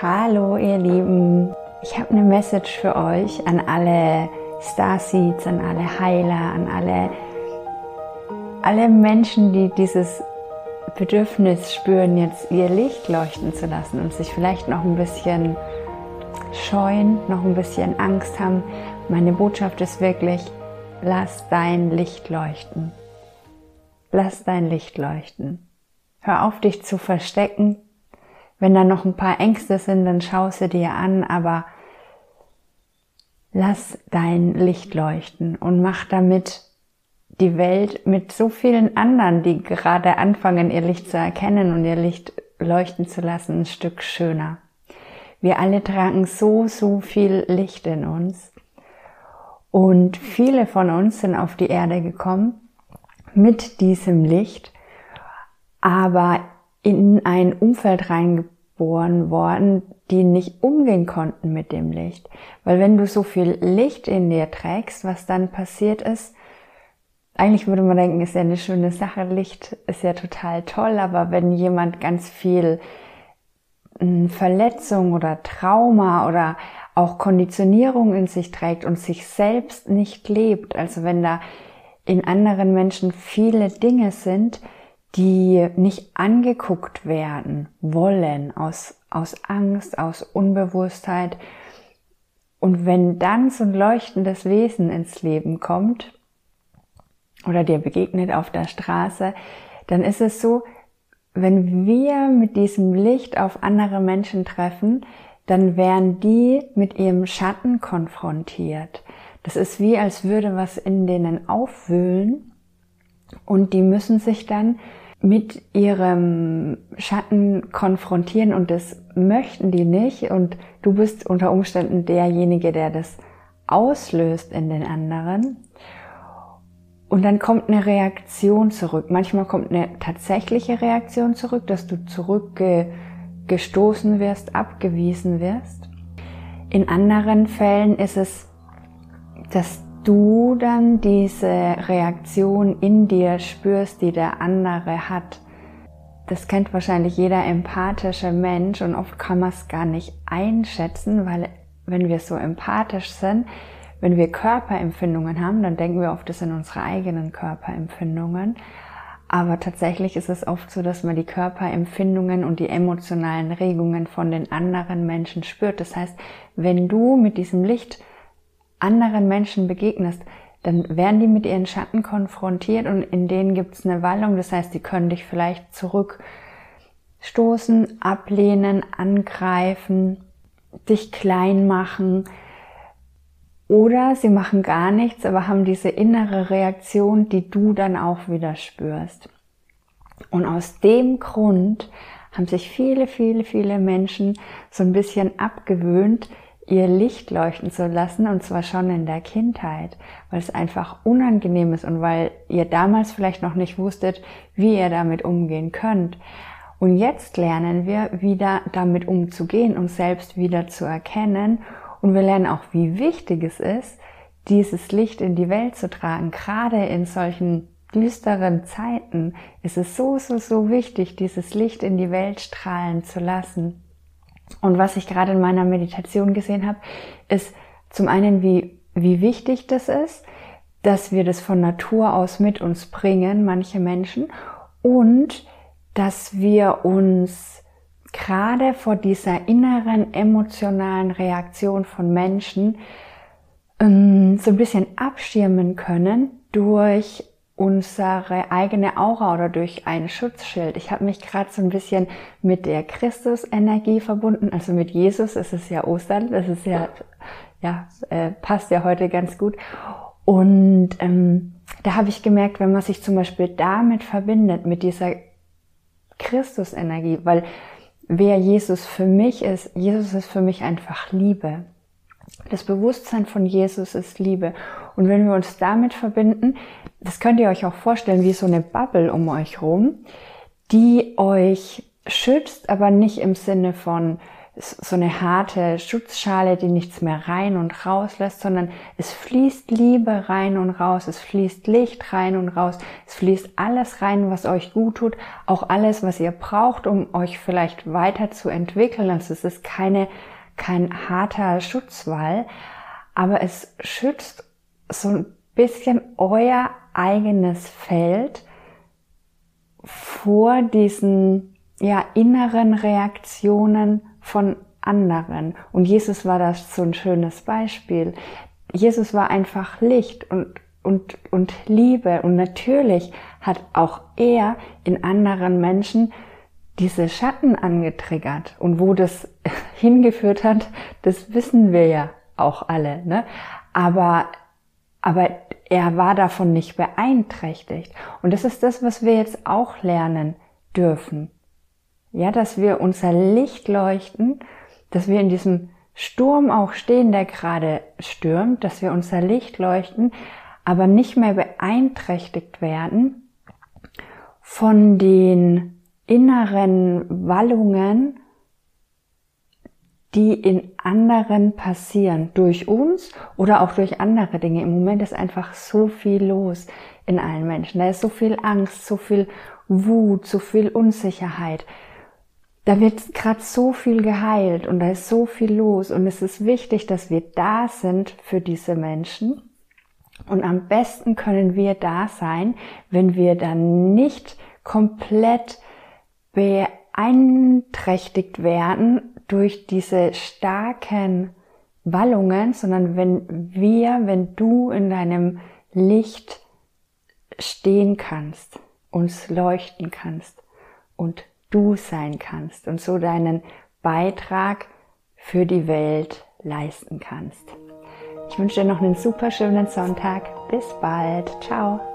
Hallo ihr Lieben, ich habe eine Message für euch an alle Starseeds, an alle Heiler, an alle, alle Menschen, die dieses Bedürfnis spüren, jetzt ihr Licht leuchten zu lassen und sich vielleicht noch ein bisschen scheuen, noch ein bisschen Angst haben. Meine Botschaft ist wirklich, lass dein Licht leuchten. Lass dein Licht leuchten. Hör auf, dich zu verstecken. Wenn da noch ein paar Ängste sind, dann schau sie dir an, aber lass dein Licht leuchten und mach damit die Welt mit so vielen anderen, die gerade anfangen, ihr Licht zu erkennen und ihr Licht leuchten zu lassen, ein Stück schöner. Wir alle tragen so, so viel Licht in uns. Und viele von uns sind auf die Erde gekommen mit diesem Licht, aber in ein Umfeld reingeboren worden, die nicht umgehen konnten mit dem Licht. Weil wenn du so viel Licht in dir trägst, was dann passiert ist, eigentlich würde man denken, ist ja eine schöne Sache, Licht ist ja total toll, aber wenn jemand ganz viel hm, Verletzung oder Trauma oder auch Konditionierung in sich trägt und sich selbst nicht lebt, also wenn da in anderen Menschen viele Dinge sind, die nicht angeguckt werden wollen aus, aus Angst, aus Unbewusstheit. Und wenn dann so ein leuchtendes Wesen ins Leben kommt oder dir begegnet auf der Straße, dann ist es so, wenn wir mit diesem Licht auf andere Menschen treffen, dann werden die mit ihrem Schatten konfrontiert. Das ist wie, als würde was in denen aufwühlen und die müssen sich dann mit ihrem Schatten konfrontieren und das möchten die nicht und du bist unter Umständen derjenige, der das auslöst in den anderen. Und dann kommt eine Reaktion zurück. Manchmal kommt eine tatsächliche Reaktion zurück, dass du zurückgestoßen wirst, abgewiesen wirst. In anderen Fällen ist es, dass du dann diese Reaktion in dir spürst, die der andere hat. Das kennt wahrscheinlich jeder empathische Mensch und oft kann man es gar nicht einschätzen, weil wenn wir so empathisch sind, wenn wir Körperempfindungen haben, dann denken wir oft, das sind unsere eigenen Körperempfindungen. Aber tatsächlich ist es oft so, dass man die Körperempfindungen und die emotionalen Regungen von den anderen Menschen spürt. Das heißt, wenn du mit diesem Licht anderen Menschen begegnest, dann werden die mit ihren Schatten konfrontiert und in denen gibt es eine Wallung. Das heißt, die können dich vielleicht zurückstoßen, ablehnen, angreifen, dich klein machen. Oder sie machen gar nichts, aber haben diese innere Reaktion, die du dann auch wieder spürst. Und aus dem Grund haben sich viele, viele, viele Menschen so ein bisschen abgewöhnt, ihr Licht leuchten zu lassen und zwar schon in der Kindheit, weil es einfach unangenehm ist und weil ihr damals vielleicht noch nicht wusstet, wie ihr damit umgehen könnt. Und jetzt lernen wir wieder damit umzugehen und selbst wieder zu erkennen und wir lernen auch, wie wichtig es ist, dieses Licht in die Welt zu tragen. Gerade in solchen düsteren Zeiten ist es so, so, so wichtig, dieses Licht in die Welt strahlen zu lassen. Und was ich gerade in meiner Meditation gesehen habe, ist zum einen, wie, wie wichtig das ist, dass wir das von Natur aus mit uns bringen, manche Menschen, und dass wir uns gerade vor dieser inneren emotionalen Reaktion von Menschen ähm, so ein bisschen abschirmen können durch unsere eigene Aura oder durch ein Schutzschild. Ich habe mich gerade so ein bisschen mit der Christusenergie verbunden, also mit Jesus. Es ist ja Ostern, das ist ja, ja, äh, passt ja heute ganz gut. Und ähm, da habe ich gemerkt, wenn man sich zum Beispiel damit verbindet, mit dieser Christusenergie, weil wer Jesus für mich ist, Jesus ist für mich einfach Liebe. Das Bewusstsein von Jesus ist Liebe. Und wenn wir uns damit verbinden, das könnt ihr euch auch vorstellen wie so eine Bubble um euch rum, die euch schützt, aber nicht im Sinne von so eine harte Schutzschale, die nichts mehr rein und raus lässt, sondern es fließt Liebe rein und raus, es fließt Licht rein und raus, es fließt alles rein, was euch gut tut, auch alles, was ihr braucht, um euch vielleicht weiterzuentwickeln. Also es ist keine, kein harter Schutzwall, aber es schützt so ein bisschen euer eigenes Feld vor diesen ja, inneren Reaktionen von anderen. Und Jesus war das so ein schönes Beispiel. Jesus war einfach Licht und, und, und Liebe. Und natürlich hat auch er in anderen Menschen diese Schatten angetriggert. Und wo das hingeführt hat, das wissen wir ja auch alle. Ne? Aber, aber er war davon nicht beeinträchtigt. Und das ist das, was wir jetzt auch lernen dürfen. Ja, dass wir unser Licht leuchten, dass wir in diesem Sturm auch stehen, der gerade stürmt, dass wir unser Licht leuchten, aber nicht mehr beeinträchtigt werden von den inneren Wallungen, die in anderen passieren, durch uns oder auch durch andere Dinge. Im Moment ist einfach so viel los in allen Menschen. Da ist so viel Angst, so viel Wut, so viel Unsicherheit da wird gerade so viel geheilt und da ist so viel los und es ist wichtig, dass wir da sind für diese Menschen. Und am besten können wir da sein, wenn wir dann nicht komplett beeinträchtigt werden durch diese starken Wallungen, sondern wenn wir, wenn du in deinem Licht stehen kannst, uns leuchten kannst und du sein kannst und so deinen Beitrag für die Welt leisten kannst. Ich wünsche dir noch einen super schönen Sonntag. Bis bald. Ciao.